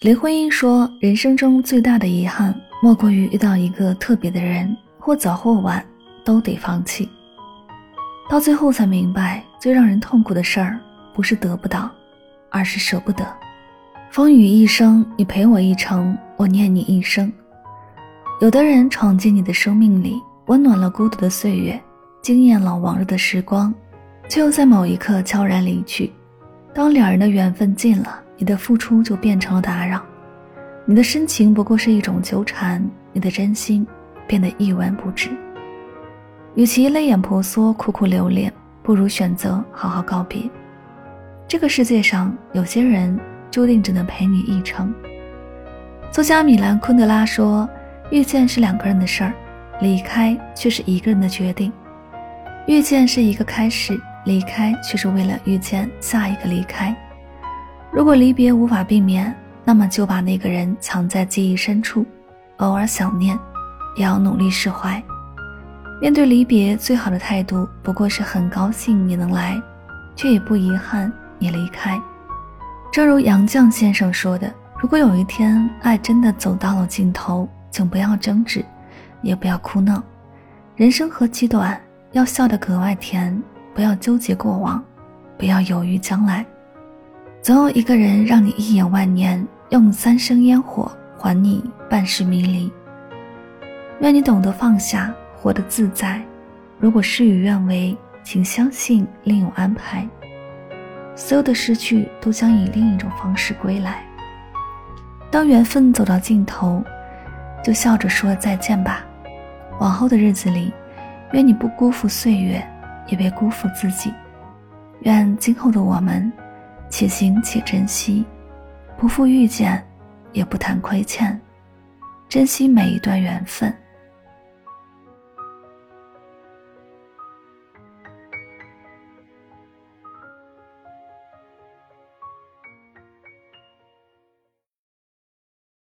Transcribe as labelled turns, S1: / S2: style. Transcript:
S1: 林徽因说：“人生中最大的遗憾，莫过于遇到一个特别的人，或早或晚都得放弃。到最后才明白，最让人痛苦的事儿，不是得不到，而是舍不得。风雨一生，你陪我一程，我念你一生。有的人闯进你的生命里，温暖了孤独的岁月，惊艳了往日的时光，却又在某一刻悄然离去。当两人的缘分尽了。”你的付出就变成了打扰，你的深情不过是一种纠缠，你的真心变得一文不值。与其泪眼婆娑、苦苦留恋，不如选择好好告别。这个世界上有些人注定只能陪你一程。作家米兰昆德拉说：“遇见是两个人的事儿，离开却是一个人的决定。遇见是一个开始，离开却是为了遇见下一个离开。”如果离别无法避免，那么就把那个人藏在记忆深处，偶尔想念，也要努力释怀。面对离别，最好的态度不过是很高兴你能来，却也不遗憾你离开。正如杨绛先生说的：“如果有一天爱真的走到了尽头，请不要争执，也不要哭闹。人生何其短，要笑得格外甜。不要纠结过往，不要犹豫将来。”总有一个人让你一眼万年，用三生烟火还你半世迷离。愿你懂得放下，活得自在。如果事与愿违，请相信另有安排。所有的失去都将以另一种方式归来。当缘分走到尽头，就笑着说再见吧。往后的日子里，愿你不辜负岁月，也别辜负自己。愿今后的我们。且行且珍惜，不负遇见，也不谈亏欠，珍惜每一段缘分。